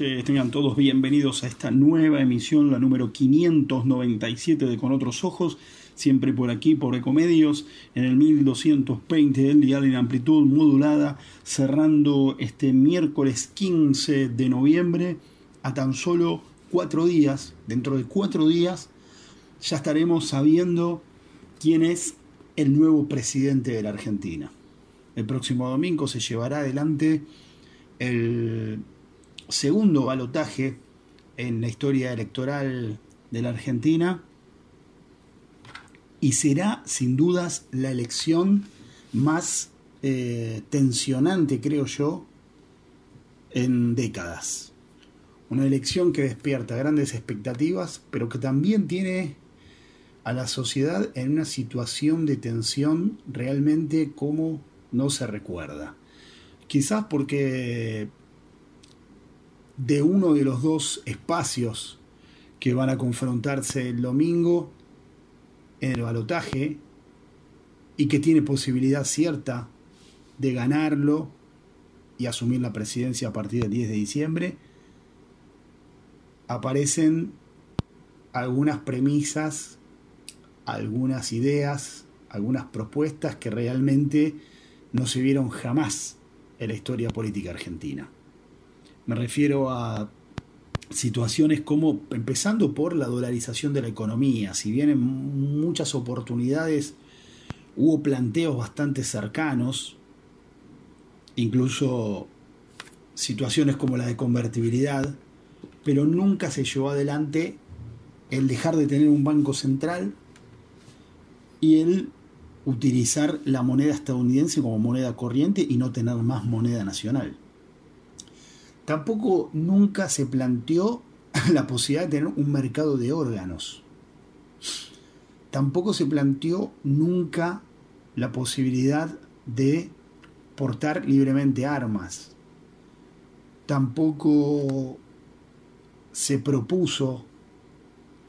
noches, tengan todos bienvenidos a esta nueva emisión, la número 597 de Con Otros Ojos, siempre por aquí, por Ecomedios, en el 1220 del día de amplitud modulada, cerrando este miércoles 15 de noviembre a tan solo cuatro días, dentro de cuatro días, ya estaremos sabiendo quién es el nuevo presidente de la Argentina. El próximo domingo se llevará adelante el segundo balotaje en la historia electoral de la Argentina y será sin dudas la elección más eh, tensionante, creo yo, en décadas. Una elección que despierta grandes expectativas, pero que también tiene a la sociedad en una situación de tensión realmente como no se recuerda. Quizás porque de uno de los dos espacios que van a confrontarse el domingo en el balotaje y que tiene posibilidad cierta de ganarlo y asumir la presidencia a partir del 10 de diciembre, aparecen algunas premisas, algunas ideas, algunas propuestas que realmente no se vieron jamás en la historia política argentina. Me refiero a situaciones como, empezando por la dolarización de la economía, si bien en muchas oportunidades hubo planteos bastante cercanos, incluso situaciones como la de convertibilidad, pero nunca se llevó adelante el dejar de tener un banco central y el utilizar la moneda estadounidense como moneda corriente y no tener más moneda nacional. Tampoco nunca se planteó la posibilidad de tener un mercado de órganos. Tampoco se planteó nunca la posibilidad de portar libremente armas. Tampoco se propuso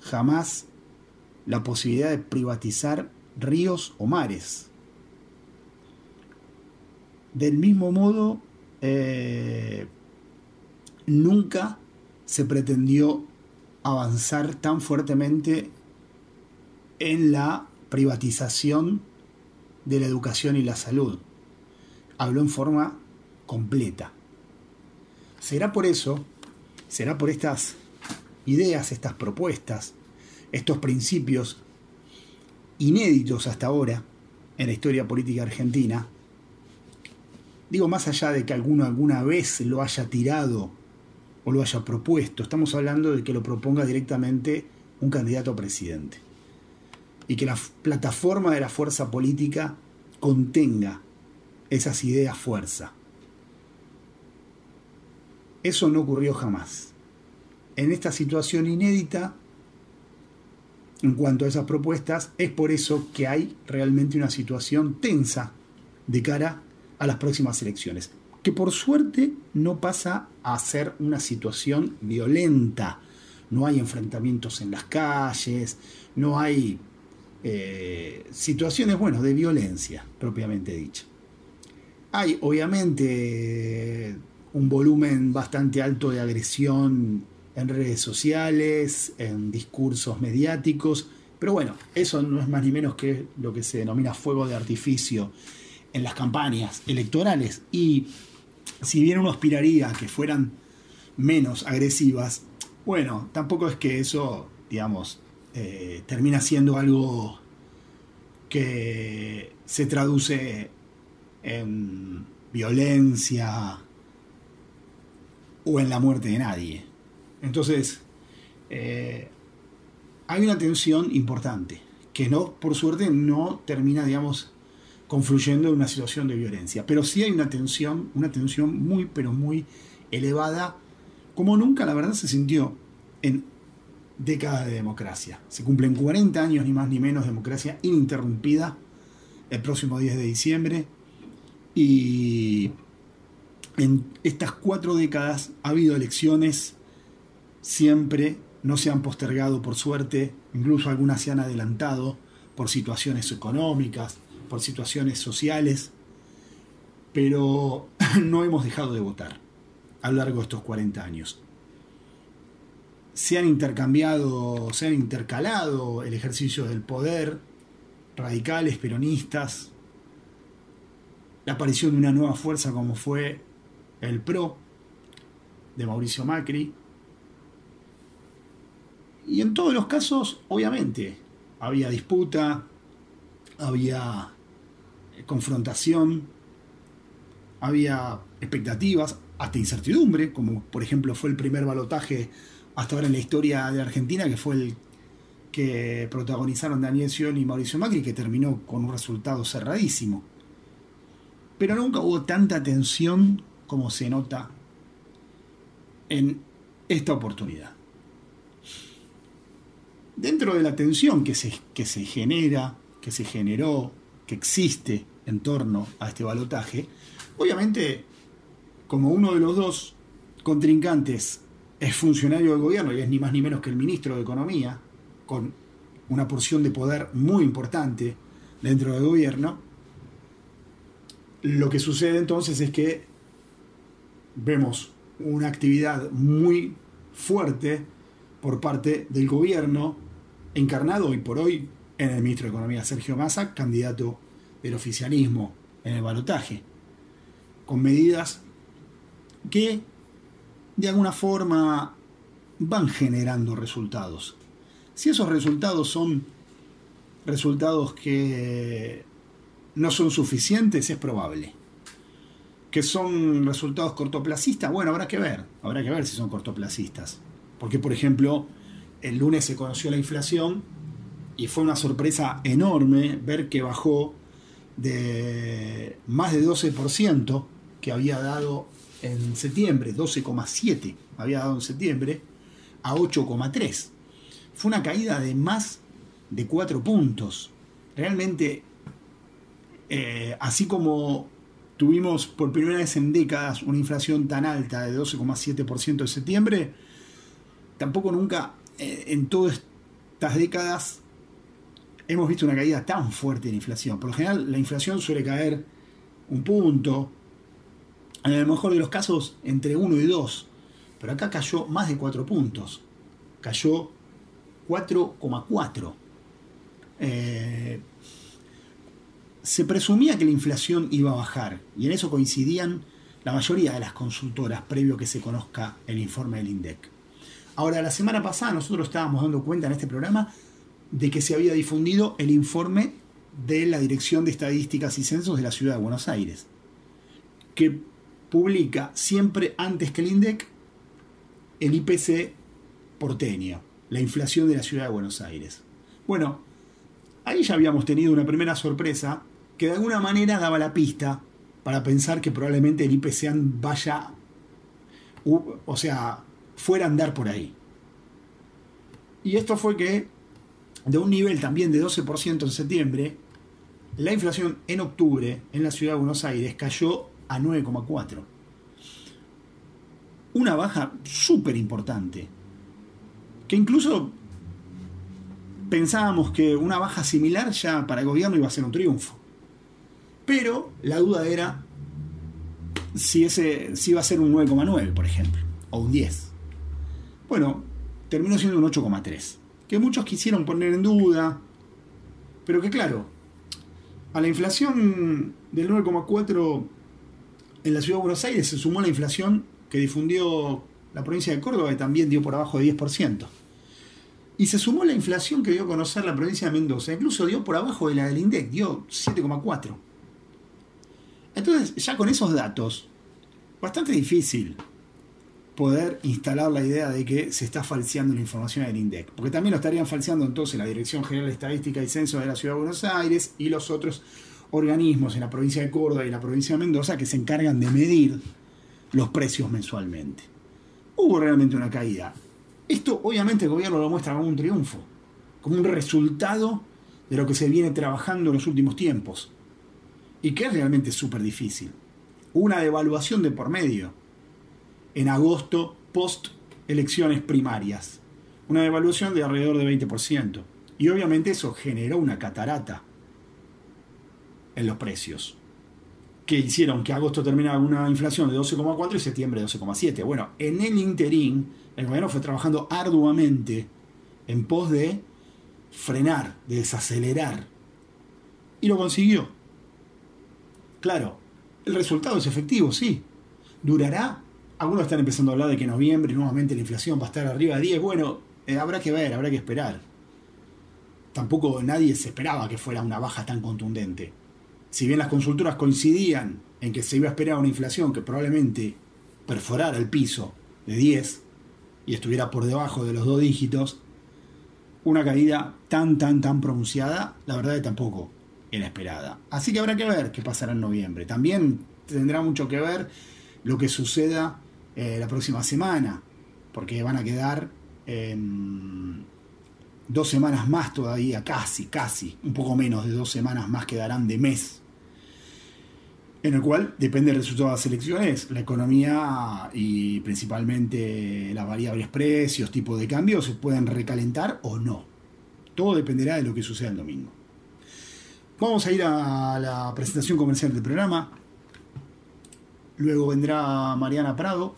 jamás la posibilidad de privatizar ríos o mares. Del mismo modo, eh, nunca se pretendió avanzar tan fuertemente en la privatización de la educación y la salud. Habló en forma completa. Será por eso, será por estas ideas, estas propuestas, estos principios inéditos hasta ahora en la historia política argentina. Digo, más allá de que alguno alguna vez lo haya tirado o lo haya propuesto, estamos hablando de que lo proponga directamente un candidato a presidente. Y que la plataforma de la fuerza política contenga esas ideas fuerza. Eso no ocurrió jamás. En esta situación inédita, en cuanto a esas propuestas, es por eso que hay realmente una situación tensa de cara a las próximas elecciones, que por suerte no pasa a ser una situación violenta. No hay enfrentamientos en las calles, no hay eh, situaciones, bueno, de violencia, propiamente dicha. Hay, obviamente, un volumen bastante alto de agresión en redes sociales, en discursos mediáticos, pero bueno, eso no es más ni menos que lo que se denomina fuego de artificio en las campañas electorales. Y si bien uno aspiraría a que fueran menos agresivas, bueno, tampoco es que eso, digamos, eh, termina siendo algo que se traduce en violencia o en la muerte de nadie. Entonces, eh, hay una tensión importante, que no, por suerte, no termina, digamos, confluyendo en una situación de violencia. Pero sí hay una tensión, una tensión muy, pero muy elevada, como nunca, la verdad, se sintió en décadas de democracia. Se cumplen 40 años, ni más ni menos, de democracia ininterrumpida el próximo 10 de diciembre. Y en estas cuatro décadas ha habido elecciones siempre, no se han postergado por suerte, incluso algunas se han adelantado por situaciones económicas, por situaciones sociales, pero no hemos dejado de votar a lo largo de estos 40 años. se han intercambiado, se han intercalado el ejercicio del poder, radicales, peronistas, la aparición de una nueva fuerza como fue el PRO de Mauricio Macri. Y en todos los casos, obviamente, había disputa, había confrontación, había expectativas, hasta incertidumbre, como por ejemplo fue el primer balotaje hasta ahora en la historia de Argentina, que fue el que protagonizaron Daniel Sion y Mauricio Macri, que terminó con un resultado cerradísimo. Pero nunca hubo tanta tensión como se nota en esta oportunidad. Dentro de la tensión que se, que se genera, que se generó, que existe en torno a este balotaje, obviamente como uno de los dos contrincantes es funcionario del gobierno y es ni más ni menos que el ministro de Economía, con una porción de poder muy importante dentro del gobierno, lo que sucede entonces es que vemos una actividad muy fuerte por parte del gobierno, encarnado hoy por hoy en el ministro de Economía Sergio Massa, candidato del oficialismo en el balotaje, con medidas que de alguna forma van generando resultados. Si esos resultados son resultados que no son suficientes, es probable. Que son resultados cortoplacistas, bueno, habrá que ver, habrá que ver si son cortoplacistas. Porque, por ejemplo, el lunes se conoció la inflación y fue una sorpresa enorme ver que bajó de más de 12% que había dado en septiembre, 12,7 había dado en septiembre, a 8,3. Fue una caída de más de 4 puntos. Realmente, eh, así como tuvimos por primera vez en décadas una inflación tan alta de 12,7% en septiembre, tampoco nunca eh, en todas estas décadas hemos visto una caída tan fuerte en inflación. Por lo general, la inflación suele caer un punto, en el mejor de los casos entre 1 y 2, pero acá cayó más de 4 puntos, cayó 4,4. Eh, se presumía que la inflación iba a bajar y en eso coincidían la mayoría de las consultoras previo que se conozca el informe del INDEC. Ahora, la semana pasada nosotros estábamos dando cuenta en este programa de que se había difundido el informe de la Dirección de Estadísticas y Censos de la Ciudad de Buenos Aires, que publica siempre antes que el INDEC el IPC porteño, la inflación de la ciudad de Buenos Aires. Bueno, ahí ya habíamos tenido una primera sorpresa que de alguna manera daba la pista para pensar que probablemente el IPC vaya, o sea, fuera a andar por ahí. Y esto fue que de un nivel también de 12% en septiembre, la inflación en octubre en la ciudad de Buenos Aires cayó a 9,4. Una baja súper importante. Que incluso pensábamos que una baja similar ya para el gobierno iba a ser un triunfo. Pero la duda era si, ese, si iba a ser un 9,9, por ejemplo, o un 10. Bueno, terminó siendo un 8,3. Que muchos quisieron poner en duda, pero que claro, a la inflación del 9,4 en la ciudad de Buenos Aires se sumó la inflación que difundió la provincia de Córdoba, que también dio por abajo de 10%. Y se sumó la inflación que dio a conocer la provincia de Mendoza, incluso dio por abajo de la del INDEC, dio 7,4. Entonces, ya con esos datos, bastante difícil poder instalar la idea de que se está falseando la información del INDEC. Porque también lo estarían falseando entonces la Dirección General de Estadística y Censo de la Ciudad de Buenos Aires y los otros organismos en la provincia de Córdoba y la provincia de Mendoza que se encargan de medir los precios mensualmente. Hubo realmente una caída. Esto obviamente el gobierno lo muestra como un triunfo, como un resultado de lo que se viene trabajando en los últimos tiempos y que es realmente súper difícil. Una devaluación de por medio en agosto post elecciones primarias. Una devaluación de alrededor de 20%. Y obviamente eso generó una catarata en los precios. que hicieron que agosto terminara una inflación de 12,4 y septiembre de 12,7. Bueno, en el interín, el gobierno fue trabajando arduamente en pos de frenar, de desacelerar. Y lo consiguió. Claro, el resultado es efectivo, sí. ¿Durará? Algunos están empezando a hablar de que en noviembre nuevamente la inflación va a estar arriba de 10. Bueno, eh, habrá que ver, habrá que esperar. Tampoco nadie se esperaba que fuera una baja tan contundente si bien las consultoras coincidían en que se iba a esperar una inflación que probablemente perforara el piso de 10 y estuviera por debajo de los dos dígitos, una caída tan, tan, tan pronunciada, la verdad es tampoco era esperada. Así que habrá que ver qué pasará en noviembre. También tendrá mucho que ver lo que suceda eh, la próxima semana, porque van a quedar dos semanas más todavía, casi, casi, un poco menos de dos semanas más quedarán de mes, en el cual depende del resultado de las elecciones, la economía y principalmente las variables precios, tipo de cambio, se pueden recalentar o no. Todo dependerá de lo que suceda el domingo. Vamos a ir a la presentación comercial del programa. Luego vendrá Mariana Prado,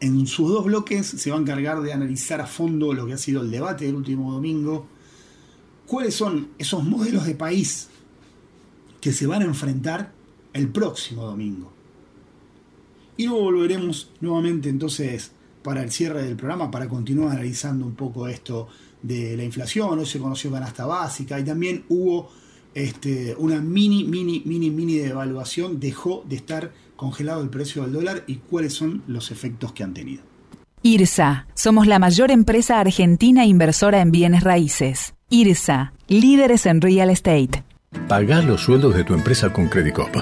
en sus dos bloques se va a encargar de analizar a fondo lo que ha sido el debate del último domingo, cuáles son esos modelos de país que se van a enfrentar el próximo domingo. Y luego volveremos nuevamente entonces para el cierre del programa para continuar analizando un poco esto de la inflación, hoy se conoció canasta básica y también hubo este, una mini, mini, mini, mini devaluación, dejó de estar congelado el precio del dólar y cuáles son los efectos que han tenido. IRSA, somos la mayor empresa argentina inversora en bienes raíces. IRSA, líderes en real estate. Paga los sueldos de tu empresa con Credicop.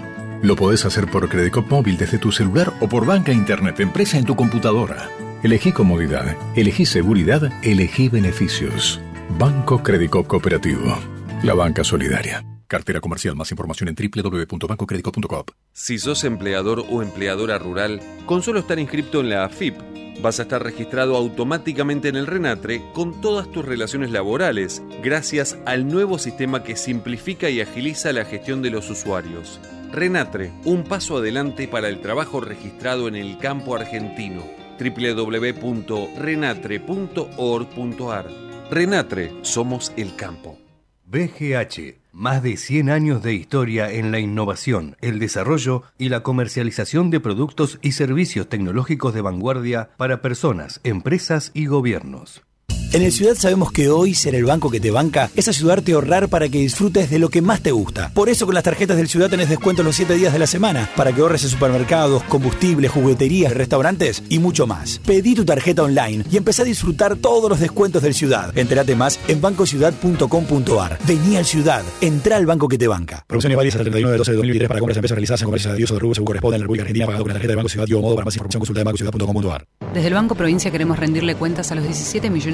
Lo podés hacer por Credicop móvil desde tu celular o por banca internet empresa en tu computadora. Elegí comodidad, elegí seguridad, elegí beneficios. Banco Credicop Cooperativo. La banca solidaria. Cartera comercial. Más información en www.bancocredico.com. Si sos empleador o empleadora rural, con solo estar inscrito en la AFIP, vas a estar registrado automáticamente en el RENATRE con todas tus relaciones laborales, gracias al nuevo sistema que simplifica y agiliza la gestión de los usuarios. RENATRE, un paso adelante para el trabajo registrado en el campo argentino. www.renatre.org.ar Renatre, somos el campo. BGH, más de 100 años de historia en la innovación, el desarrollo y la comercialización de productos y servicios tecnológicos de vanguardia para personas, empresas y gobiernos. En el Ciudad sabemos que hoy ser el banco que te banca es ayudarte a ahorrar para que disfrutes de lo que más te gusta. Por eso con las tarjetas del Ciudad tenés descuento los 7 días de la semana para que ahorres en supermercados, combustibles, jugueterías, restaurantes y mucho más. Pedí tu tarjeta online y empecé a disfrutar todos los descuentos del Ciudad. Entérate más en bancociudad.com.ar. Vení al Ciudad, entra al banco que te banca. Promociones válidas hasta el 31 de 12 de 2023 para compras de empresas realizadas en comercios de o de rubro según corresponde en la República Argentina pagado con la tarjeta de Banco Ciudad y modo para más información consulta de bancociudad.com.ar. Desde el Banco Provincia queremos rendirle cuentas a los 17 millones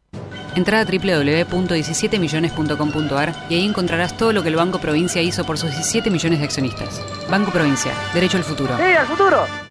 Entra a www.17millones.com.ar y ahí encontrarás todo lo que el Banco Provincia hizo por sus 17 millones de accionistas. Banco Provincia, derecho al futuro. ¡Sí, al futuro!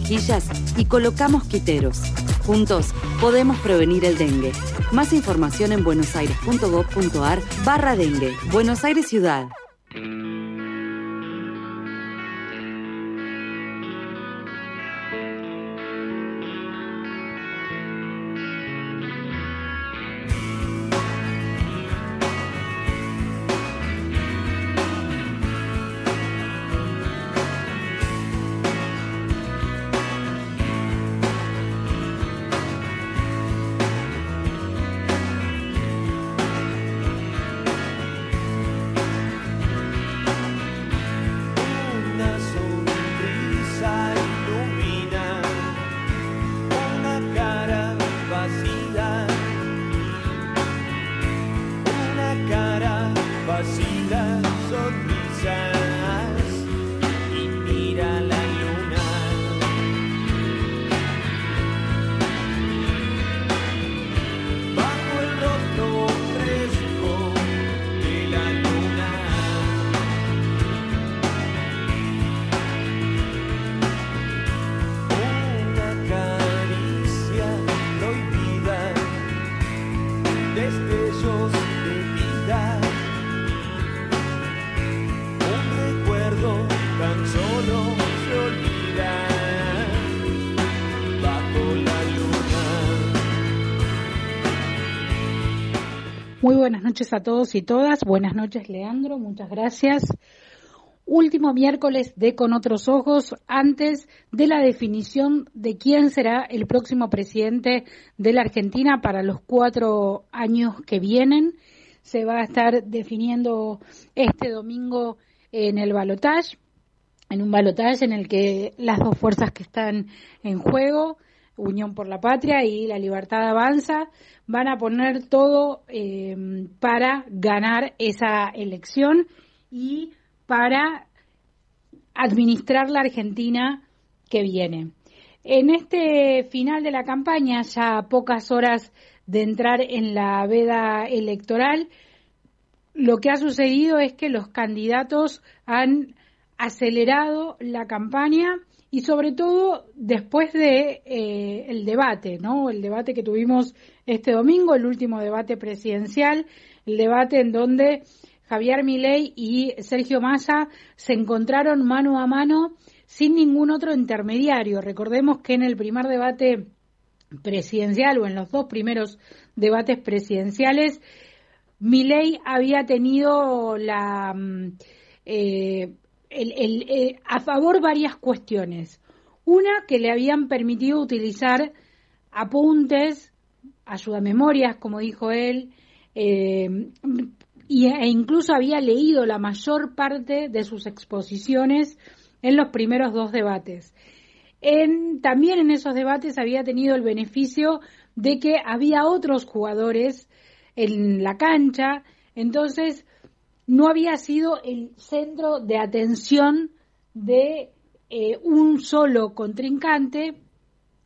y colocamos quiteros. Juntos podemos prevenir el dengue. Más información en buenosaires.gov.ar barra dengue. Buenos Aires Ciudad. Muy buenas noches a todos y todas. Buenas noches, Leandro. Muchas gracias. Último miércoles de Con otros ojos, antes de la definición de quién será el próximo presidente de la Argentina para los cuatro años que vienen. Se va a estar definiendo este domingo en el balotaje, en un balotaje en el que las dos fuerzas que están en juego, Unión por la Patria y La Libertad Avanza, van a poner todo eh, para ganar esa elección y para administrar la Argentina que viene. En este final de la campaña, ya pocas horas de entrar en la veda electoral, lo que ha sucedido es que los candidatos han acelerado la campaña y sobre todo después de eh, el debate, ¿no? El debate que tuvimos este domingo, el último debate presidencial, el debate en donde Javier Milei y Sergio Massa se encontraron mano a mano sin ningún otro intermediario. Recordemos que en el primer debate presidencial o en los dos primeros debates presidenciales, Milei había tenido la eh, a favor varias cuestiones. Una, que le habían permitido utilizar apuntes, ayudamemorias, como dijo él, eh, e incluso había leído la mayor parte de sus exposiciones en los primeros dos debates. también en esos debates había tenido el beneficio de que había otros jugadores en la cancha, entonces no había sido el centro de atención de eh, un solo contrincante,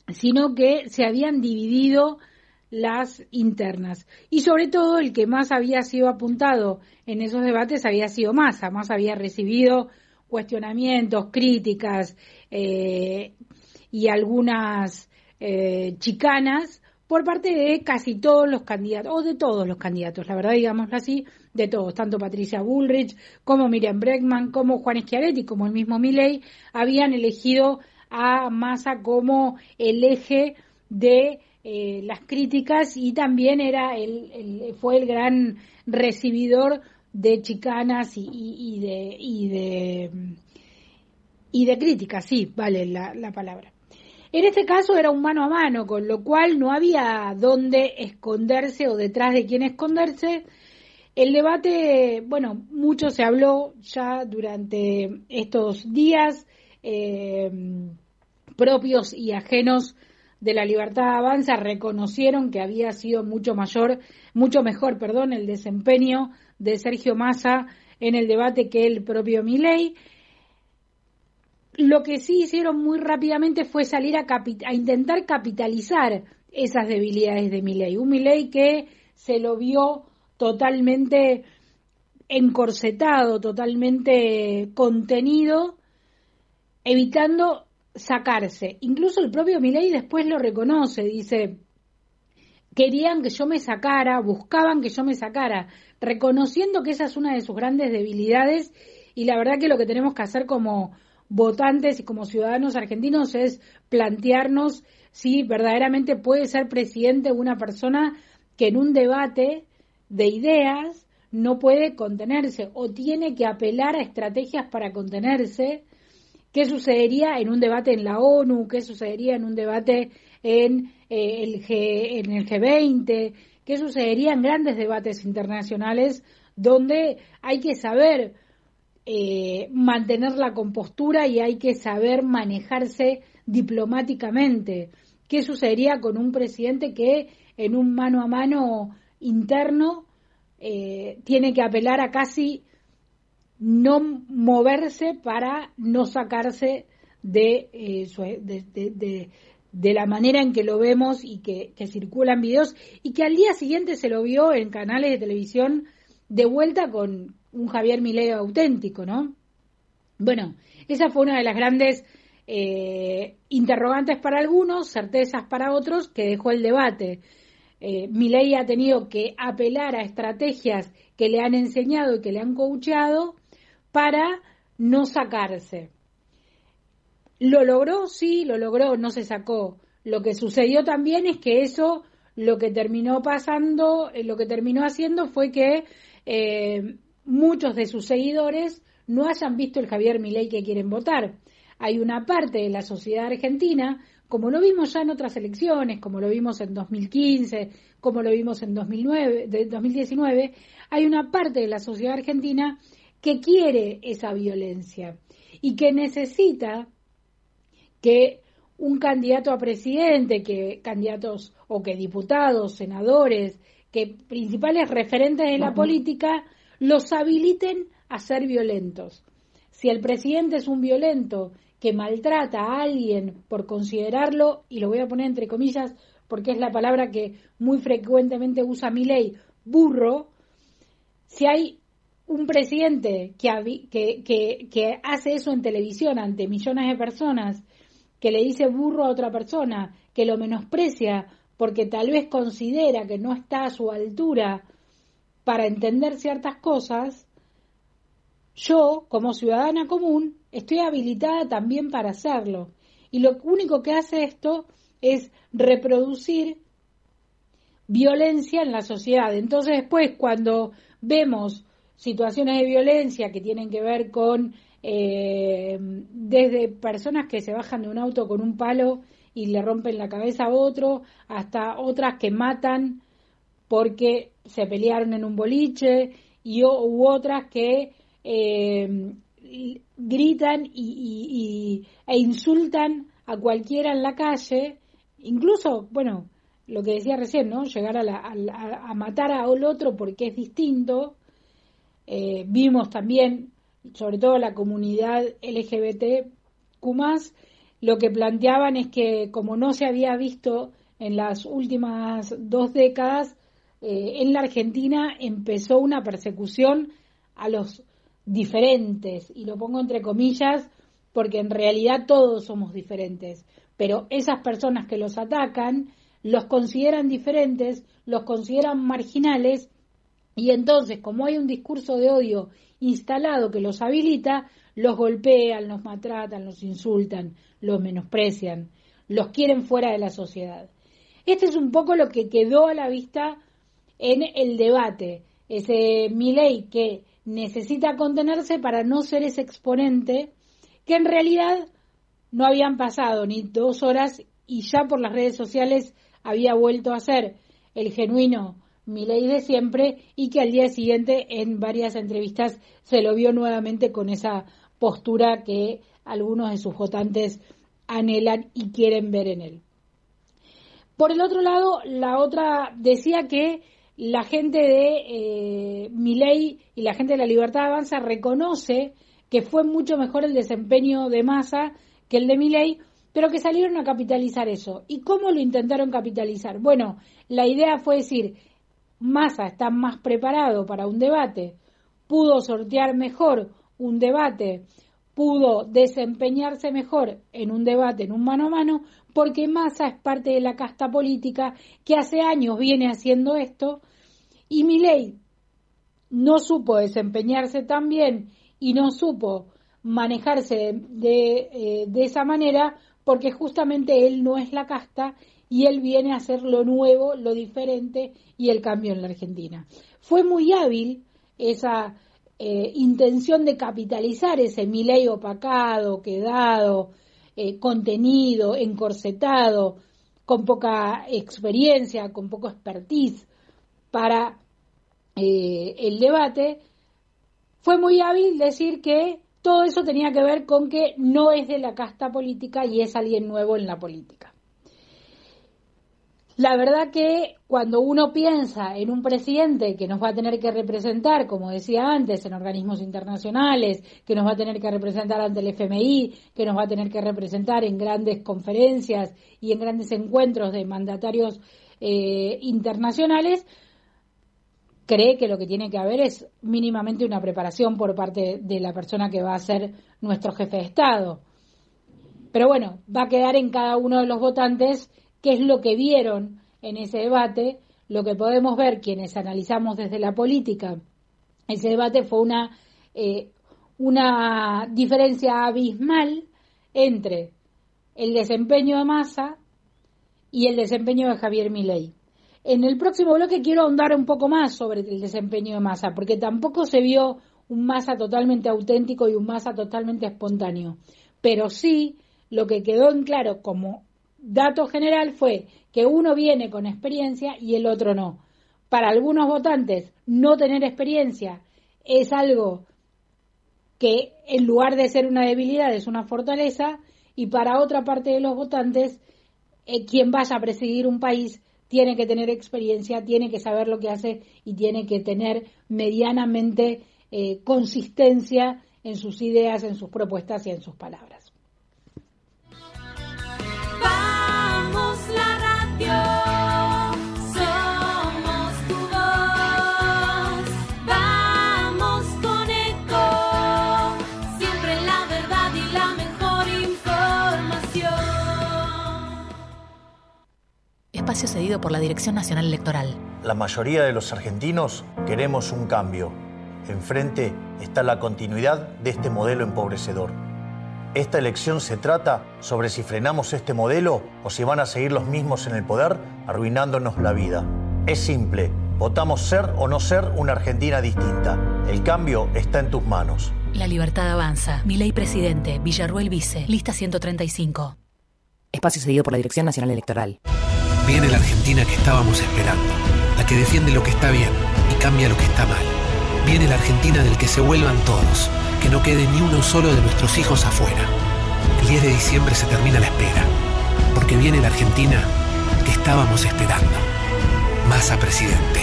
sino que se habían dividido las internas. Y sobre todo el que más había sido apuntado en esos debates había sido Massa. Más había recibido cuestionamientos, críticas eh, y algunas eh, chicanas por parte de casi todos los candidatos, o de todos los candidatos, la verdad, digámoslo así, de todos, tanto Patricia Bullrich como Miriam Bregman, como Juan Schiaretti, como el mismo Milley, habían elegido a Massa como el eje de eh, las críticas y también era el, fue el gran recibidor de chicanas y, y, de y de y de críticas, sí, vale la, la palabra. En este caso era un mano a mano, con lo cual no había dónde esconderse o detrás de quién esconderse. El debate, bueno, mucho se habló ya durante estos días, eh, propios y ajenos de la libertad avanza reconocieron que había sido mucho mayor, mucho mejor, perdón, el desempeño de Sergio Massa en el debate que el propio Milei. Lo que sí hicieron muy rápidamente fue salir a, a intentar capitalizar esas debilidades de Milei. Un Milei que se lo vio totalmente encorsetado, totalmente contenido, evitando sacarse. Incluso el propio Milei después lo reconoce, dice, querían que yo me sacara, buscaban que yo me sacara, reconociendo que esa es una de sus grandes debilidades y la verdad que lo que tenemos que hacer como votantes y como ciudadanos argentinos es plantearnos si verdaderamente puede ser presidente una persona que en un debate de ideas no puede contenerse o tiene que apelar a estrategias para contenerse. ¿Qué sucedería en un debate en la ONU? ¿Qué sucedería en un debate en, eh, el, G, en el G20? ¿Qué sucedería en grandes debates internacionales donde hay que saber eh, mantener la compostura y hay que saber manejarse diplomáticamente. ¿Qué sucedería con un presidente que en un mano a mano interno eh, tiene que apelar a casi no moverse para no sacarse de, eh, de, la manera en que lo vemos y que, que circulan videos y que al día siguiente se lo vio en canales de televisión de vuelta con, un Javier Milei auténtico, ¿no? Bueno, esa fue una de las grandes eh, interrogantes para algunos, certezas para otros, que dejó el debate. Eh, Milei ha tenido que apelar a estrategias que le han enseñado y que le han coacheado para no sacarse. ¿Lo logró? Sí, lo logró, no se sacó. Lo que sucedió también es que eso lo que terminó pasando, eh, lo que terminó haciendo fue que eh, muchos de sus seguidores no hayan visto el Javier Milei que quieren votar. Hay una parte de la sociedad argentina, como lo vimos ya en otras elecciones, como lo vimos en 2015, como lo vimos en 2009, de 2019, hay una parte de la sociedad argentina que quiere esa violencia y que necesita que un candidato a presidente, que candidatos o que diputados, senadores, que principales referentes de la política los habiliten a ser violentos. Si el presidente es un violento que maltrata a alguien por considerarlo, y lo voy a poner entre comillas porque es la palabra que muy frecuentemente usa mi ley, burro, si hay un presidente que, que, que, hace eso en televisión ante millones de personas, que le dice burro a otra persona, que lo menosprecia porque tal vez considera que no está a su altura para entender ciertas cosas, yo, como ciudadana común, estoy habilitada también para hacerlo. Y lo único que hace esto es reproducir violencia en la sociedad. Entonces después, cuando vemos situaciones de violencia que tienen que ver con eh, desde personas que se bajan de un auto con un palo y le rompen la cabeza a otro, hasta otras que matan porque se pelearon en un boliche y u otras que eh, gritan y, e insultan a cualquiera en la calle, incluso, bueno, lo que decía recién, ¿no? Llegar a, a, matar al otro porque es distinto. Eh, vimos también, sobre todo la comunidad LGBT, lo que planteaban es que como no se había visto en las últimas dos décadas, eh, en la Argentina empezó una persecución a los diferentes, y lo pongo entre comillas porque en realidad todos somos diferentes, pero esas personas que los atacan los consideran diferentes, los consideran marginales, y entonces, como hay un discurso de odio instalado que los habilita, los golpean, los maltratan, los insultan, los menosprecian, los quieren fuera de la sociedad. Este es un poco lo que quedó a la vista en el debate. Ese Milei que necesita contenerse para no ser ese exponente que en realidad no habían pasado ni dos horas y ya por las redes sociales había vuelto a ser el genuino Milei de siempre y que al día siguiente en varias entrevistas se lo vio nuevamente con esa postura que algunos de sus votantes anhelan y quieren ver en él. Por el otro lado, la otra decía que la gente de eh, Milei y la gente de la Libertad Avanza reconoce que fue mucho mejor el desempeño de Massa que el de Milei, pero que salieron a capitalizar eso. ¿Y cómo lo intentaron capitalizar? Bueno, la idea fue decir, Massa está más preparado para un debate, pudo sortear mejor un debate, pudo desempeñarse mejor en un debate, en un mano a mano, porque Massa es parte de la casta política que hace años viene haciendo esto y Milei no supo desempeñarse tan bien y no supo manejarse de, eh, de, esa manera porque justamente él no es la casta y él viene a hacer lo nuevo, lo diferente y el cambio en la Argentina. Fue muy hábil esa eh, intención de capitalizar ese Milei opacado, quedado, eh, contenido, encorsetado, con poca experiencia, con poco expertise para eh, el debate, fue muy hábil decir que todo eso tenía que ver con que no es de la casta política y es alguien nuevo en la política. La verdad que cuando uno piensa en un presidente que nos va a tener que representar, como decía antes, en organismos internacionales, que nos va a tener que representar ante el FMI, que nos va a tener que representar en grandes conferencias y en grandes encuentros de mandatarios eh, internacionales, cree que lo que tiene que haber es mínimamente una preparación por parte de la persona que va a ser nuestro jefe de Estado. Pero bueno, va a quedar en cada uno de los votantes qué es lo que vieron en ese debate, lo que podemos ver quienes analizamos desde la política, ese debate fue una, eh, una diferencia abismal entre el desempeño de Massa y el desempeño de Javier Milei. En el próximo bloque quiero ahondar un poco más sobre el desempeño de Massa, porque tampoco se vio un Massa totalmente auténtico y un Massa totalmente espontáneo. Pero sí, lo que quedó en claro como dato general fue que uno viene con experiencia y el otro no. Para algunos votantes, no tener experiencia es algo que en lugar de ser una debilidad es una fortaleza y para otra parte de los votantes, eh, quien vaya a presidir un país tiene que tener experiencia, tiene que saber lo que hace y tiene que tener medianamente eh, consistencia en sus ideas, en sus propuestas y en sus palabras. Espacio cedido por la Dirección Nacional Electoral. La mayoría de los argentinos queremos un cambio. Enfrente está la continuidad de este modelo empobrecedor. Esta elección se trata sobre si frenamos este modelo o si van a seguir los mismos en el poder arruinándonos la vida. Es simple, votamos ser o no ser una Argentina distinta. El cambio está en tus manos. La libertad avanza. Mi ley presidente, Villarruel Vice, lista 135. Espacio cedido por la Dirección Nacional Electoral. Viene la Argentina que estábamos esperando, la que defiende lo que está bien y cambia lo que está mal. Viene la Argentina del que se vuelvan todos, que no quede ni uno solo de nuestros hijos afuera. El 10 de diciembre se termina la espera, porque viene la Argentina que estábamos esperando. Massa presidente.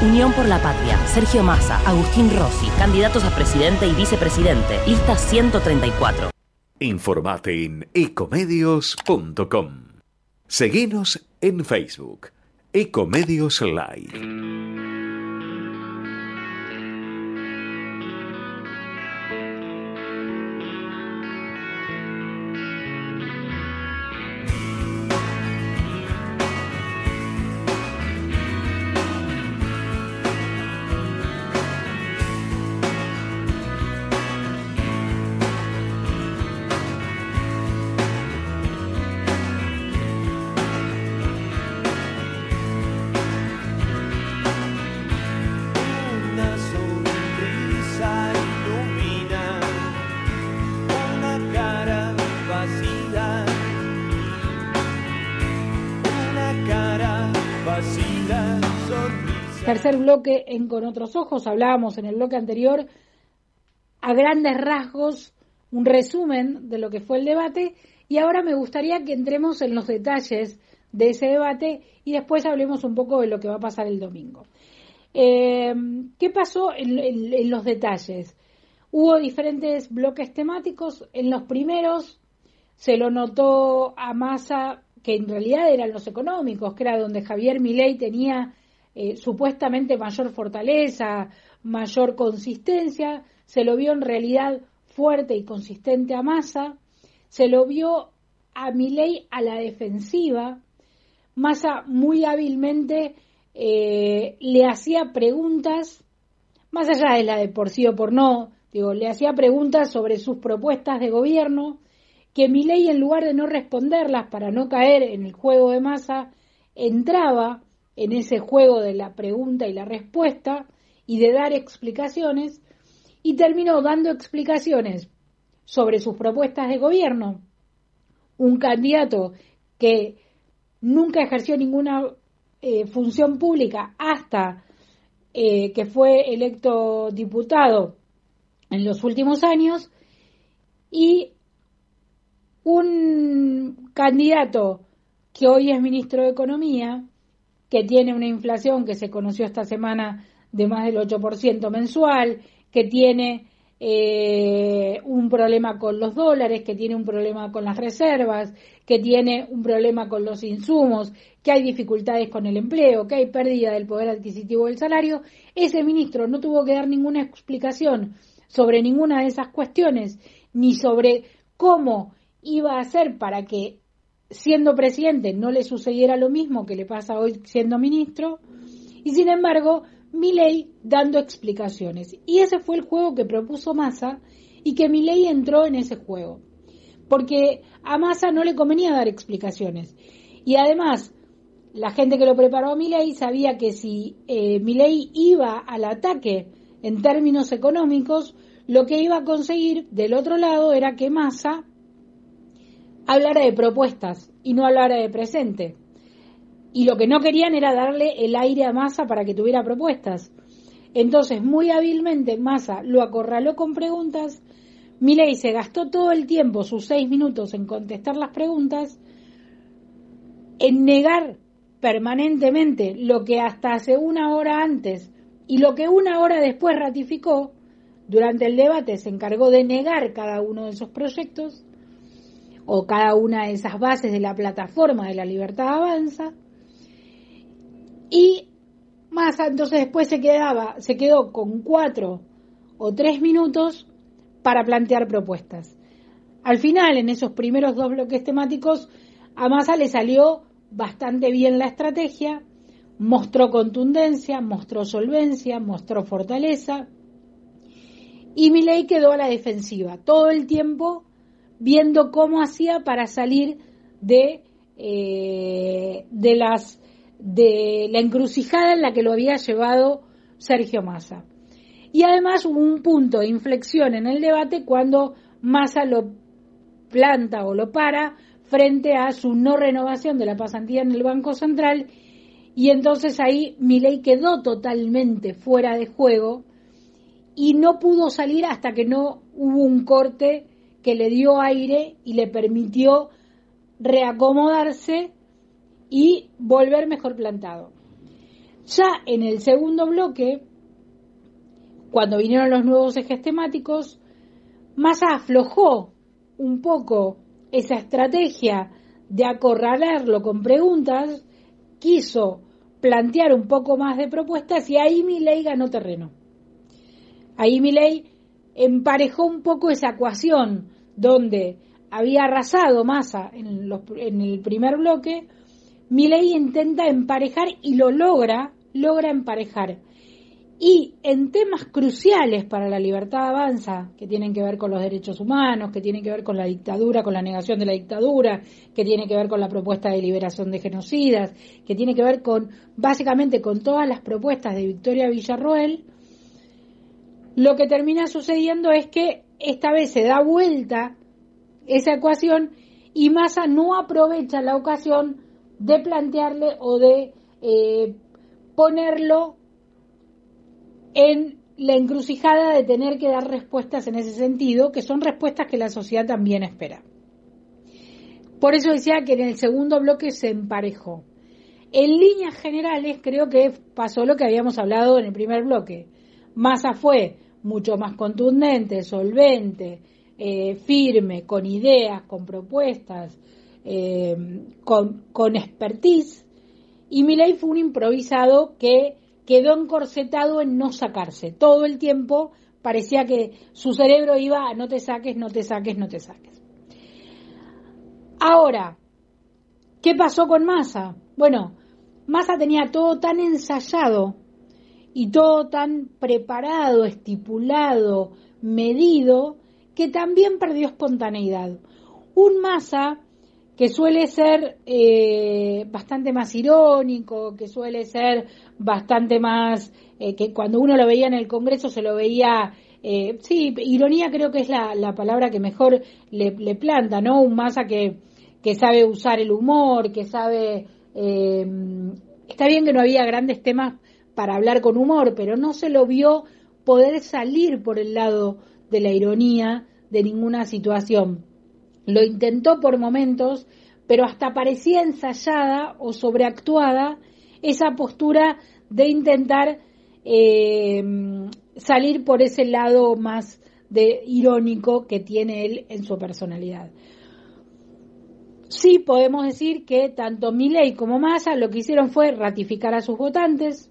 Unión por la Patria, Sergio Massa, Agustín Rossi, candidatos a presidente y vicepresidente, lista 134. Informate en ecomedios.com. Seguinos en Facebook. Ecomedios Live. Tercer bloque en Con otros ojos, hablábamos en el bloque anterior a grandes rasgos un resumen de lo que fue el debate y ahora me gustaría que entremos en los detalles de ese debate y después hablemos un poco de lo que va a pasar el domingo. Eh, ¿Qué pasó en, los detalles? Hubo diferentes bloques temáticos. En los primeros se lo notó a Massa que en realidad eran los económicos, que era donde Javier Milei tenía eh, supuestamente mayor fortaleza, mayor consistencia. Se lo vio en realidad fuerte y consistente a Massa. Se lo vio a Milei a la defensiva. Massa muy hábilmente eh, le hacía preguntas, más allá de la de por sí o por no, digo, le hacía preguntas sobre sus propuestas de gobierno, que Milei en lugar de no responderlas para no caer en el juego de Massa, entraba en ese juego de la pregunta y la respuesta y de dar explicaciones, y terminó dando explicaciones sobre sus propuestas de gobierno. Un candidato que nunca ejerció ninguna eh, función pública hasta eh, que fue electo diputado en los últimos años y un candidato que hoy es ministro de Economía, que tiene una inflación que se conoció esta semana de más del 8% mensual, que tiene eh, un problema con los dólares, que tiene un problema con las reservas, que tiene un problema con los insumos, que hay dificultades con el empleo, que hay pérdida del poder adquisitivo del salario, ese ministro no tuvo que dar ninguna explicación sobre ninguna de esas cuestiones, ni sobre cómo iba a hacer para que siendo presidente no le sucediera lo mismo que le pasa hoy siendo ministro, y sin embargo, Milei dando explicaciones. Y ese fue el juego que propuso Massa y que Milei entró en ese juego. Porque a Massa no le convenía dar explicaciones. Y además, la gente que lo preparó a Milei sabía que si eh, Milei iba al ataque en términos económicos, lo que iba a conseguir del otro lado era que Massa hablara de propuestas y no hablara de presente. Y lo que no querían era darle el aire a Massa para que tuviera propuestas. Entonces, muy hábilmente, Massa lo acorraló con preguntas. Milei se gastó todo el tiempo, sus seis minutos, en contestar las preguntas, en negar permanentemente lo que hasta hace una hora antes y lo que una hora después ratificó, durante el debate se encargó de negar cada uno de esos proyectos o cada una de esas bases de la plataforma de la libertad avanza y Massa entonces después se quedaba, se quedó con cuatro o tres minutos para plantear propuestas. Al final, en esos primeros dos bloques temáticos, a Massa le salió bastante bien la estrategia, mostró contundencia, mostró solvencia, mostró fortaleza, y Milei quedó a la defensiva, todo el tiempo viendo cómo hacía para salir de, eh, de las de la encrucijada en la que lo había llevado Sergio Massa. Y además hubo un punto de inflexión en el debate cuando Massa lo planta o lo para frente a su no renovación de la pasantía en el Banco Central y entonces ahí Milei quedó totalmente fuera de juego y no pudo salir hasta que no hubo un corte que le dio aire y le permitió reacomodarse y volver mejor plantado. Ya en el segundo bloque, cuando vinieron los nuevos ejes temáticos, Massa aflojó un poco esa estrategia de acorralarlo con preguntas, quiso plantear un poco más de propuestas y ahí Milei ganó terreno. Ahí Milei emparejó un poco esa ecuación donde había arrasado Massa en, en el primer bloque, Milei intenta emparejar y lo logra, logra emparejar. Y en temas cruciales para la libertad avanza, que tienen que ver con los derechos humanos, que tienen que ver con la dictadura, con la negación de la dictadura, que tiene que ver con la propuesta de liberación de genocidas, que tiene que ver con, básicamente, con todas las propuestas de Victoria Villarroel, lo que termina sucediendo es que esta vez se da vuelta esa ecuación y Massa no aprovecha la ocasión de plantearle o de eh, ponerlo en la encrucijada de tener que dar respuestas en ese sentido, que son respuestas que la sociedad también espera. Por eso decía que en el segundo bloque se emparejó. En líneas generales creo que pasó lo que habíamos hablado en el primer bloque. Massa fue mucho más contundente, solvente, eh, firme, con ideas, con propuestas, eh, con, expertise, y Milei fue un improvisado que quedó encorsetado en no sacarse. Todo el tiempo parecía que su cerebro iba a no te saques, no te saques, no te saques. Ahora, ¿qué pasó con Massa? Bueno, Massa tenía todo tan ensayado y todo tan preparado, estipulado, medido, que también perdió espontaneidad. Un Massa que suele ser eh, bastante más irónico, que suele ser bastante más, eh, que cuando uno lo veía en el Congreso se lo veía, eh, sí, ironía creo que es la, la palabra que mejor le, le, planta, ¿no? Un Massa que, que sabe usar el humor, que sabe... está bien que no había grandes temas para hablar con humor, pero no se lo vio poder salir por el lado de la ironía de ninguna situación. Lo intentó por momentos, pero hasta parecía ensayada o sobreactuada esa postura de intentar eh, salir por ese lado más de irónico que tiene él en su personalidad. Sí podemos decir que tanto Milley como Massa lo que hicieron fue ratificar a sus votantes.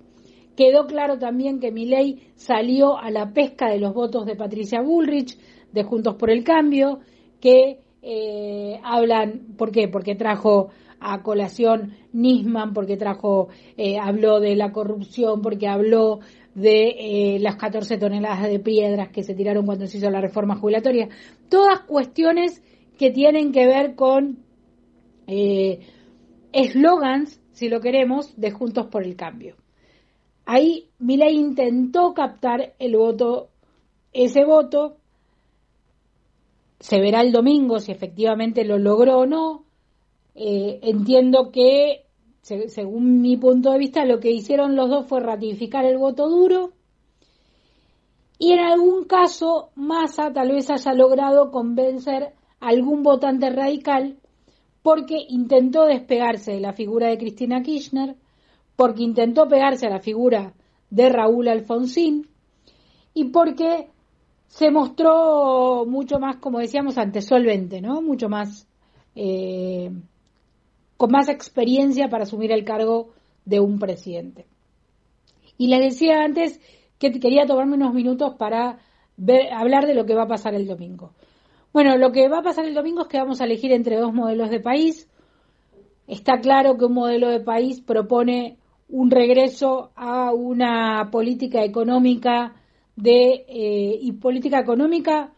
Quedó claro también que Milley salió a la pesca de los votos de Patricia Bullrich, de Juntos por el Cambio, que eh, hablan, ¿por qué? Porque trajo a colación Nisman, porque trajo, eh, habló de la corrupción, porque habló de eh, las 14 toneladas de piedras que se tiraron cuando se hizo la reforma jubilatoria. Todas cuestiones que tienen que ver con eslogans, si lo queremos, de Juntos por el Cambio. Ahí Milei intentó captar el voto, ese voto, se verá el domingo si efectivamente lo logró o no. Eh, entiendo que, se- según mi punto de vista, lo que hicieron los dos fue ratificar el voto duro. Y en algún caso Massa tal vez haya logrado convencer a algún votante radical porque intentó despegarse de la figura de Cristina Kirchner, porque intentó pegarse a la figura de Raúl Alfonsín y porque se mostró mucho más, como decíamos antes, solvente, ¿no? Mucho más, eh, con más experiencia para asumir el cargo de un presidente. Y les decía antes que quería tomarme unos minutos para hablar de lo que va a pasar el domingo. Bueno, lo que va a pasar el domingo es que vamos a elegir entre dos modelos de país. Está claro que un modelo de país propone un regreso a una política económica de eh, y política económica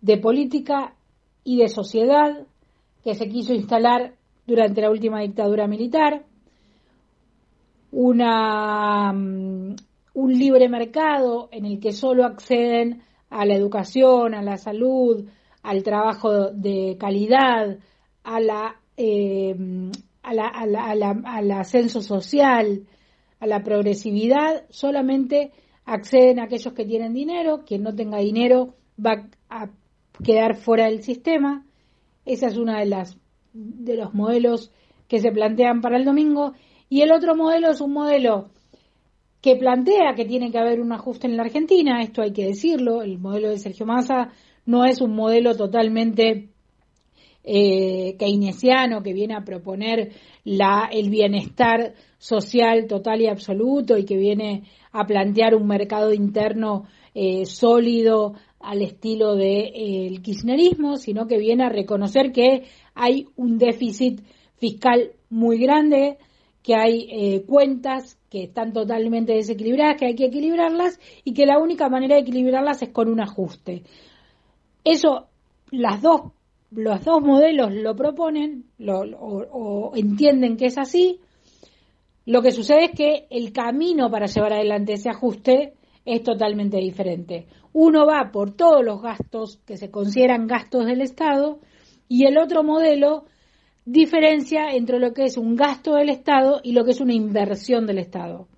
de política y de sociedad que se quiso instalar durante la última dictadura militar, una, mm, un libre mercado en el que solo acceden a la educación, a la salud, al trabajo de calidad, a la, eh, a la- a la- a la- al ascenso social, a la progresividad, solamente acceden a aquellos que tienen dinero, quien no tenga dinero va a quedar fuera del sistema. Esa es una de de los modelos que se plantean para el domingo y el otro modelo es un modelo que plantea que tiene que haber un ajuste en la Argentina, esto hay que decirlo, el modelo de Sergio Massa no es un modelo totalmente eh, keynesiano que viene a proponer la, el bienestar social total y absoluto y que viene a plantear un mercado interno eh, sólido al estilo del kirchnerismo, sino que viene a reconocer que hay un déficit fiscal muy grande, que hay eh, cuentas que están totalmente desequilibradas, que hay que equilibrarlas y que la única manera de equilibrarlas es con un ajuste. Eso, las dos, los dos modelos lo proponen o, o entienden que es así. Lo que sucede es que el camino para llevar adelante ese ajuste es totalmente diferente. Uno va por todos los gastos que se consideran gastos del Estado y el otro modelo diferencia entre lo que es un gasto del Estado y lo que es una inversión del Estado.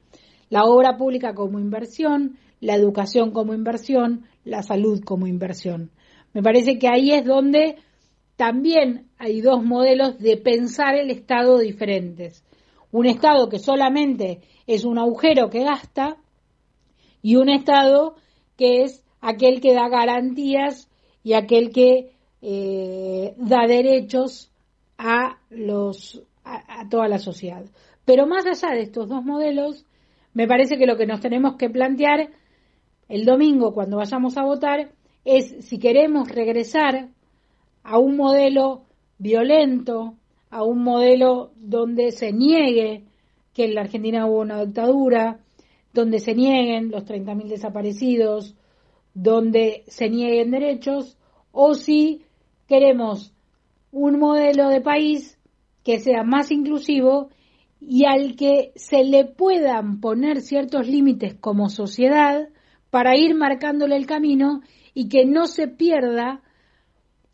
La obra pública como inversión, la educación como inversión, la salud como inversión. Me parece que ahí es donde también hay dos modelos de pensar el Estado diferentes. Un Estado que solamente es un agujero que gasta y un Estado que es aquel que da garantías y aquel que eh, da derechos a los a, a toda la sociedad. Pero más allá de estos dos modelos, me parece que lo que nos tenemos que plantear el domingo cuando vayamos a votar es si queremos regresar a un modelo violento, a un modelo donde se niegue que en la Argentina hubo una dictadura, donde se nieguen los 30.000 desaparecidos, donde se nieguen derechos, o si queremos un modelo de país que sea más inclusivo y al que se le puedan poner ciertos límites como sociedad para ir marcándole el camino y que no se pierda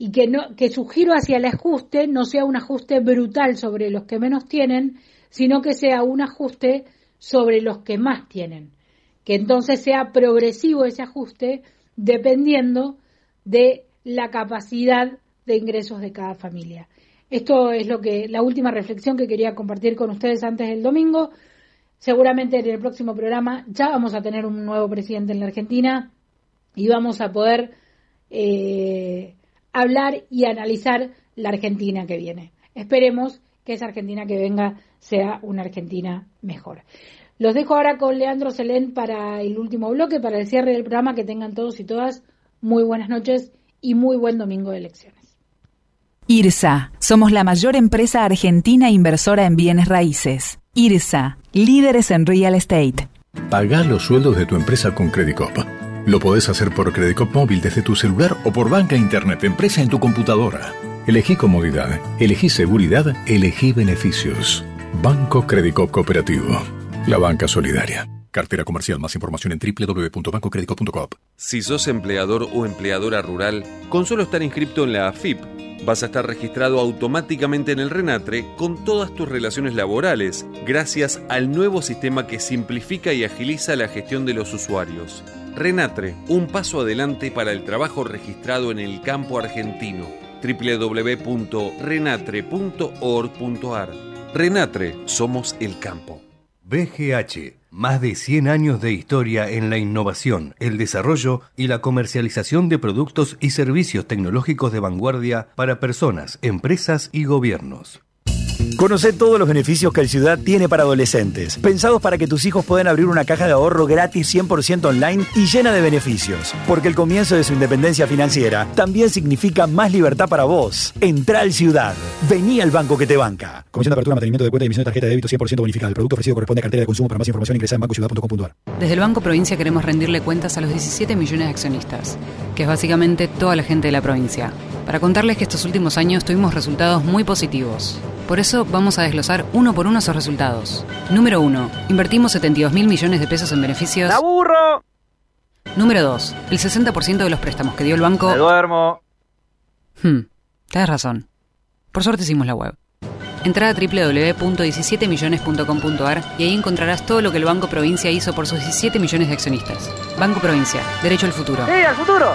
y que no que su giro hacia el ajuste no sea un ajuste brutal sobre los que menos tienen, sino que sea un ajuste sobre los que más tienen. Que entonces sea progresivo ese ajuste dependiendo de la capacidad de ingresos de cada familia. Esto es lo que la última reflexión que quería compartir con ustedes antes del domingo. Seguramente en el próximo programa ya vamos a tener un nuevo presidente en la Argentina y vamos a poder eh, hablar y analizar la Argentina que viene. Esperemos que esa Argentina que venga sea una Argentina mejor. Los dejo ahora con Leandro Selén para el último bloque, para el cierre del programa. Que tengan todos y todas muy buenas noches y muy buen domingo de elecciones. IRSA, somos la mayor empresa argentina inversora en bienes raíces. IRSA, líderes en real estate. Pagá los sueldos de tu empresa con Credicop. Lo podés hacer por Credicop móvil desde tu celular o por banca internet empresa en tu computadora. Elegí comodidad, elegí seguridad, elegí beneficios. Banco Credicop Cooperativo. La banca solidaria. Cartera comercial. Más información en www.bancocredico.com. Si sos empleador o empleadora rural, con solo estar inscrito en la AFIP, vas a estar registrado automáticamente en el RENATRE con todas tus relaciones laborales, gracias al nuevo sistema que simplifica y agiliza la gestión de los usuarios. RENATRE, un paso adelante para el trabajo registrado en el campo argentino. www.renatre.org.ar Renatre, somos el campo. BGH, más de 100 años de historia en la innovación, el desarrollo y la comercialización de productos y servicios tecnológicos de vanguardia para personas, empresas y gobiernos. Conoce todos los beneficios que el Ciudad tiene para adolescentes, pensados para que tus hijos puedan abrir una caja de ahorro gratis 100% online y llena de beneficios. Porque el comienzo de su independencia financiera también significa más libertad para vos. Entra al Ciudad. Vení al banco que te banca. Comisión de apertura, mantenimiento de cuenta y emisión de tarjeta de débito 100% bonificada. El producto ofrecido corresponde a cartera de consumo. Para más información ingresa en bancociudad.com.ar. Desde el Banco Provincia queremos rendirle cuentas a los 17 millones de accionistas, que es básicamente toda la gente de la provincia, para contarles que estos últimos años tuvimos resultados muy positivos. Por eso vamos a desglosar uno por uno esos resultados. Número 1. Invertimos 72 mil millones de pesos en beneficios. ¡Aburro! Número 2. El 60% de los préstamos que dio el banco. Me duermo. Hmm, tenés razón. Por suerte hicimos la web. Entra a www.17millones.com.ar y ahí encontrarás todo lo que el Banco Provincia hizo por sus 17 millones de accionistas. Banco Provincia, derecho al futuro. ¡Sí, al futuro!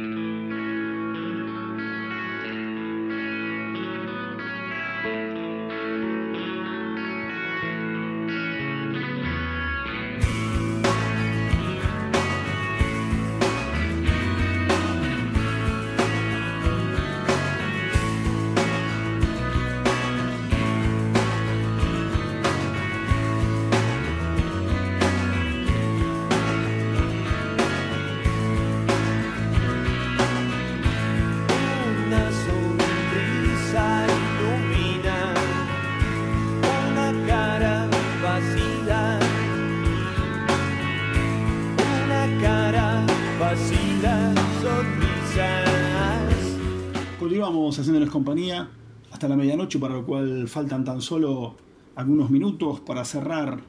Faltan tan solo algunos minutos para cerrar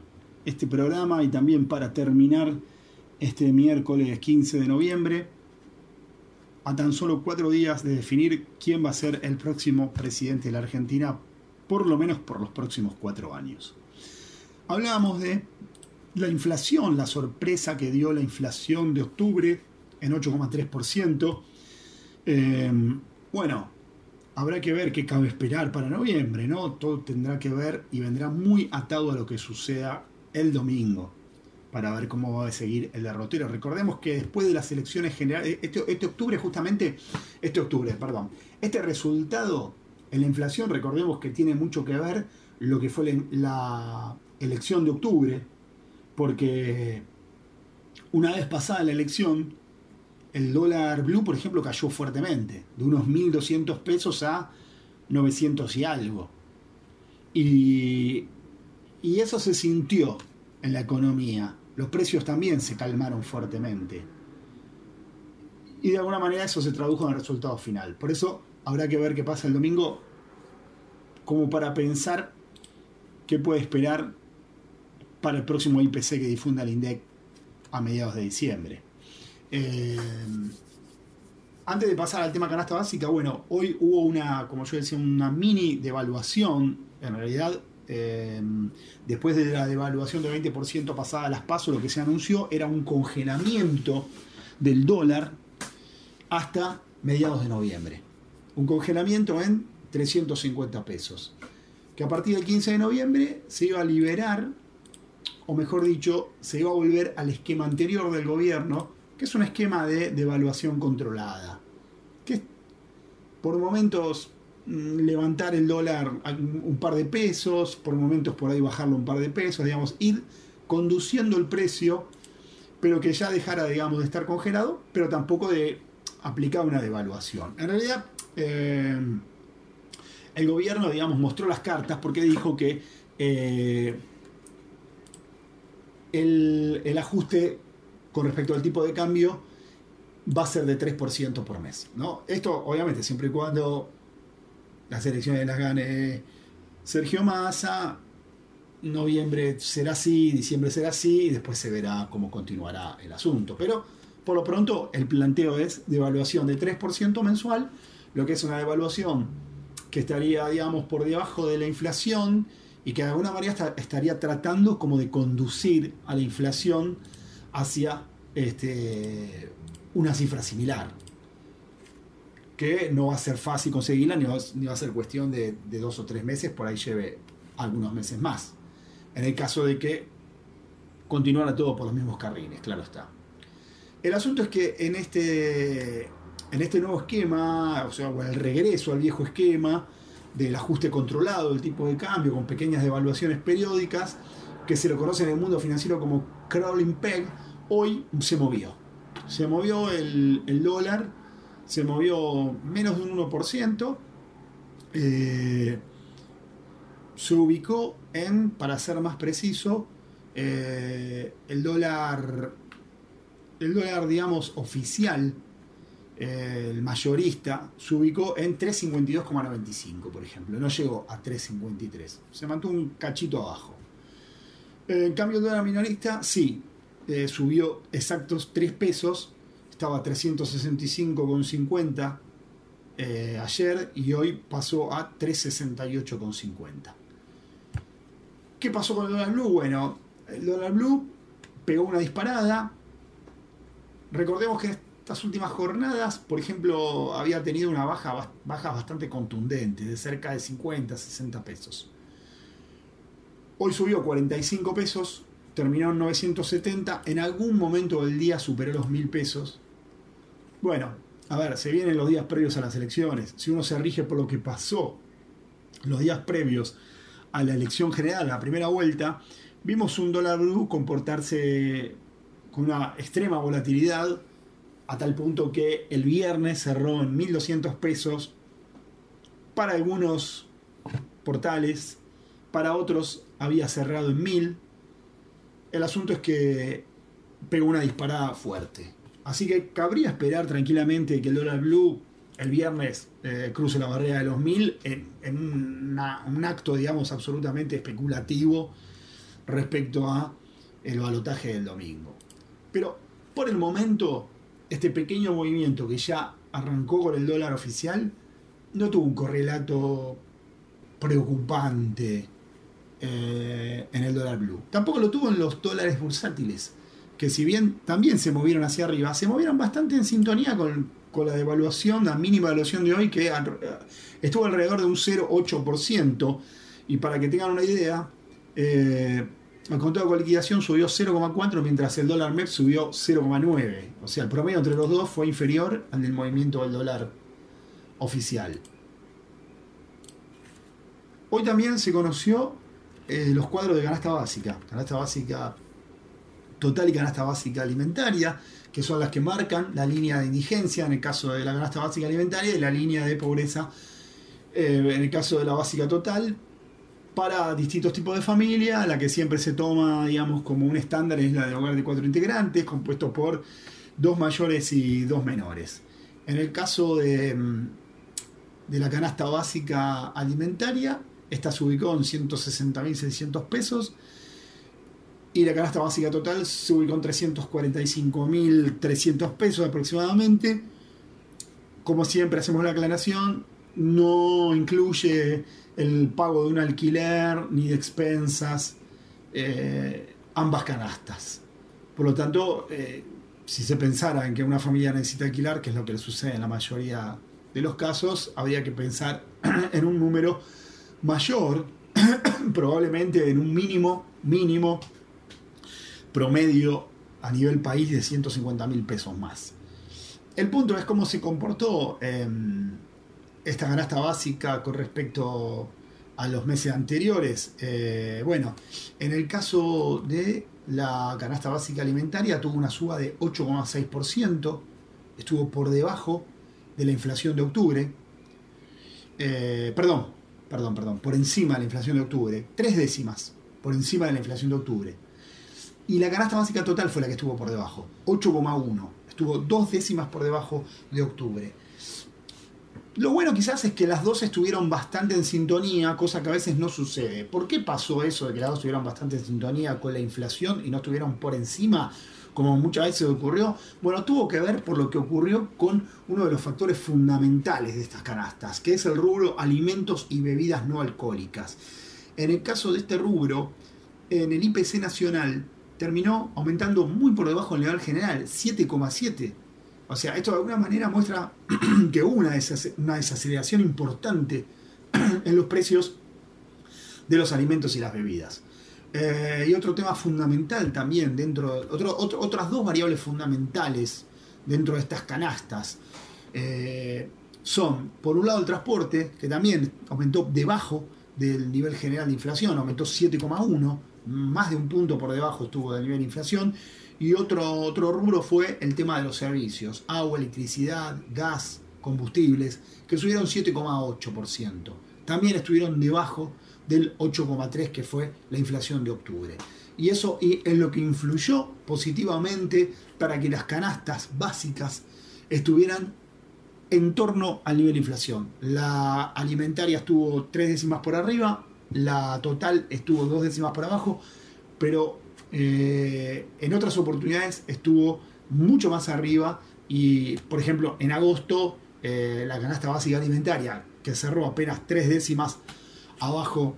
este programa y también para terminar este miércoles 15 de noviembre, a tan solo cuatro días de definir quién va a ser el próximo presidente de la Argentina, por lo menos por los próximos cuatro años. Hablábamos de la inflación, la sorpresa que dio la inflación de octubre en 8,3%. Eh, bueno, habrá que ver qué cabe esperar para noviembre, ¿no? Todo tendrá que ver y vendrá muy atado a lo que suceda el domingo para ver cómo va a seguir el derrotero. Recordemos que después de las elecciones generales, este, este octubre justamente, este octubre, perdón, este resultado en la inflación, recordemos que tiene mucho que ver lo que fue la elección de octubre, porque una vez pasada la elección, el dólar blue, por ejemplo, cayó fuertemente, de unos 1.200 pesos a 900 y algo. Y, y eso se sintió en la economía. Los precios también se calmaron fuertemente. Y de alguna manera eso se tradujo en el resultado final. Por eso habrá que ver qué pasa el domingo, como para pensar qué puede esperar para el próximo IPC que difunda el INDEC a mediados de diciembre. Eh, antes de pasar al tema canasta básica, bueno, hoy hubo una, como yo decía, una mini devaluación, en realidad, eh, después de la devaluación del 20% pasada a las pasos, lo que se anunció era un congelamiento del dólar hasta mediados de noviembre. Un congelamiento en 350 pesos. que a partir del 15 de noviembre se iba a liberar, o mejor dicho, se iba a volver al esquema anterior del gobierno, que es un esquema de devaluación controlada. Que es por momentos mm, levantar el dólar un par de pesos, por momentos por ahí bajarlo un par de pesos, digamos, ir conduciendo el precio, pero que ya dejara, digamos, de estar congelado, pero tampoco de aplicar una devaluación. En realidad, eh, el gobierno, digamos, mostró las cartas porque dijo que eh, el, el ajuste con respecto al tipo de cambio va a ser de 3% por mes. ¿no? Esto, obviamente, siempre y cuando las elecciones las gane Sergio Massa, noviembre será así, diciembre será así, y después se verá cómo continuará el asunto. Pero, por lo pronto, el planteo es de evaluación de 3% mensual, lo que es una devaluación que estaría, digamos, por debajo de la inflación y que de alguna manera estaría tratando como de conducir a la inflación hacia este, una cifra similar. Que no va a ser fácil conseguirla, ni va, ni va a ser cuestión de, dos o tres meses, por ahí lleve algunos meses más. En el caso de que continuara todo por los mismos carriles, claro está. El asunto es que en este, en este nuevo esquema, o sea, el regreso al viejo esquema del ajuste controlado del tipo de cambio con pequeñas devaluaciones periódicas, que se lo conoce en el mundo financiero como crawling peg, hoy se movió. Se movió el, el dólar, se movió menos de un 1%, eh, se ubicó en, para ser más preciso, eh, el dólar, el dólar, digamos, oficial, eh, el mayorista, se ubicó en 352,95, por ejemplo. No llegó a 353. Se mantuvo un cachito abajo. Eh, En cambio, el dólar minorista, sí, eh, subió exactos 3 pesos. Estaba a 365,50 eh, ayer y hoy pasó a 368,50. ¿Qué pasó con el dólar blue? Bueno, el dólar blue pegó una disparada. Recordemos que estas últimas jornadas, por ejemplo, había tenido una baja, baja bastante contundente, de cerca de 50, 60 pesos. Hoy subió 45 pesos, terminó en 970, en algún momento del día superó los 1000 pesos. Bueno, a ver, se vienen los días previos a las elecciones. Si uno se rige por lo que pasó los días previos a la elección general, a la primera vuelta, vimos un dólar blue comportarse con una extrema volatilidad, a tal punto que el viernes cerró en 1200 pesos para algunos portales, para otros había cerrado en 1000. El asunto es que pegó una disparada fuerte. Así que cabría esperar tranquilamente que el dólar blue el viernes eh, cruce la barrera de los 1000 en, un acto, digamos, absolutamente especulativo respecto a el balotaje del domingo. Pero por el momento, este pequeño movimiento que ya arrancó con el dólar oficial no tuvo un correlato preocupante eh, en el dólar blue. Tampoco lo tuvo en los dólares bursátiles, que si bien también se movieron hacia arriba, se movieron bastante en sintonía con, con la devaluación, la mínima devaluación de hoy, que al- estuvo alrededor de un 0,8%. Y para que tengan una idea, eh, el contado con liquidación subió 0,4 mientras el dólar MEP subió 0,9. O sea, el promedio entre los dos fue inferior al del movimiento del dólar oficial. Hoy también se conoció eh, los cuadros de canasta básica. Canasta básica total y canasta básica alimentaria, que son las que marcan la línea de indigencia en el caso de la canasta básica alimentaria y la línea de pobreza eh, en el caso de la básica total para distintos tipos de familia, la que siempre se toma, digamos, como un estándar es la de hogar de cuatro integrantes, compuesto por dos mayores y dos menores. En el caso de, mm, de la canasta básica alimentaria, esta se ubicó en 160.600 pesos y la canasta básica total se ubicó en 345.300 pesos aproximadamente. Como siempre hacemos la aclaración, no incluye el pago de un alquiler ni de expensas, eh, ambas canastas. Por lo tanto, eh, si se pensara en que una familia necesita alquilar, que es lo que le sucede en la mayoría de los casos, habría que pensar en un número mayor probablemente en un mínimo, mínimo promedio a nivel país de 150 mil pesos más. El punto es cómo se comportó eh, esta canasta básica con respecto a los meses anteriores. Eh, bueno, en el caso de la canasta básica alimentaria tuvo una suba de 8,6%, estuvo por debajo de la inflación de octubre. Eh, perdón, perdón, perdón, por encima de la inflación de octubre, tres décimas por encima de la inflación de octubre. Y la canasta básica total fue la que estuvo por debajo, 8,1. Estuvo dos décimas por debajo de octubre. Lo bueno quizás es que las dos estuvieron bastante en sintonía, cosa que a veces no sucede. ¿Por qué pasó eso de que las dos estuvieron bastante en sintonía con la inflación y no estuvieron por encima, como muchas veces ocurrió? Bueno, tuvo que ver por lo que ocurrió con uno de los factores fundamentales de estas canastas, que es el rubro alimentos y bebidas no alcohólicas. En el caso de este rubro, en el IPC nacional terminó aumentando muy por debajo del nivel general, 7,7 o sea, esto de alguna manera muestra que hubo una, desaceleración importante en los precios de los alimentos y las bebidas. Eh, y otro tema fundamental también, dentro, otro, otras dos variables fundamentales dentro de estas canastas, eh, son, por un lado, el transporte, que también aumentó debajo del nivel general de inflación, aumentó 7,1, más de un punto por debajo estuvo del nivel de inflación, y otro, otro rubro fue el tema de los servicios, agua, electricidad, gas, combustibles, que subieron 7,8%. También estuvieron debajo del 8,3% que fue la inflación de octubre. Y eso es lo que influyó positivamente para que las canastas básicas estuvieran en torno al nivel de inflación. La alimentaria estuvo tres décimas por arriba, la total estuvo dos décimas por abajo, pero eh, en otras oportunidades estuvo mucho más arriba y, por ejemplo, en agosto eh, la canasta básica alimentaria, que cerró apenas tres décimas abajo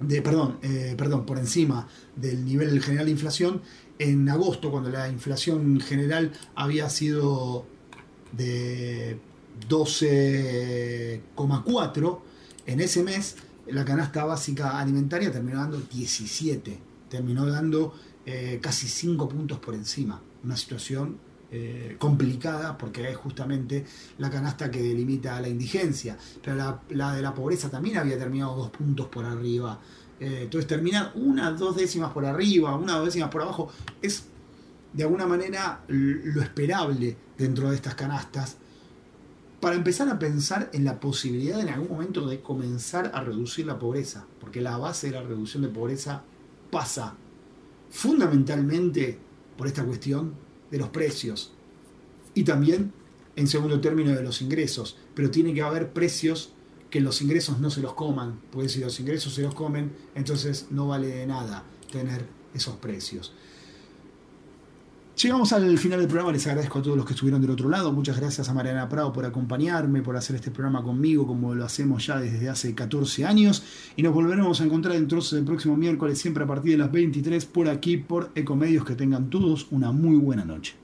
de, perdón, eh, perdón, por encima del nivel general de inflación, en agosto, cuando la inflación general había sido de 12,4, en ese mes la canasta básica alimentaria terminó dando 17 terminó dando eh, casi 5 puntos por encima. Una situación eh, complicada porque es justamente la canasta que delimita la indigencia. Pero la, de la pobreza también había terminado dos puntos por arriba. Eh, entonces terminar una, dos décimas por arriba, una, dos décimas por abajo, es de alguna manera lo esperable dentro de estas canastas para empezar a pensar en la posibilidad en algún momento de comenzar a reducir la pobreza, porque la base de la reducción de pobreza pasa fundamentalmente por esta cuestión de los precios. Y también en segundo término de los ingresos, pero tiene que haber precios que los ingresos no se los coman, porque si los ingresos se los comen, entonces no vale de nada tener esos precios. Llegamos al final del programa, les agradezco a todos los que estuvieron del otro lado, muchas gracias a Mariana Prado por acompañarme, por hacer este programa conmigo como lo hacemos ya desde hace 14 años. Y nos volveremos a encontrar entonces el próximo miércoles siempre a partir de las 23 por aquí por Ecomedios, que tengan todos una muy buena noche.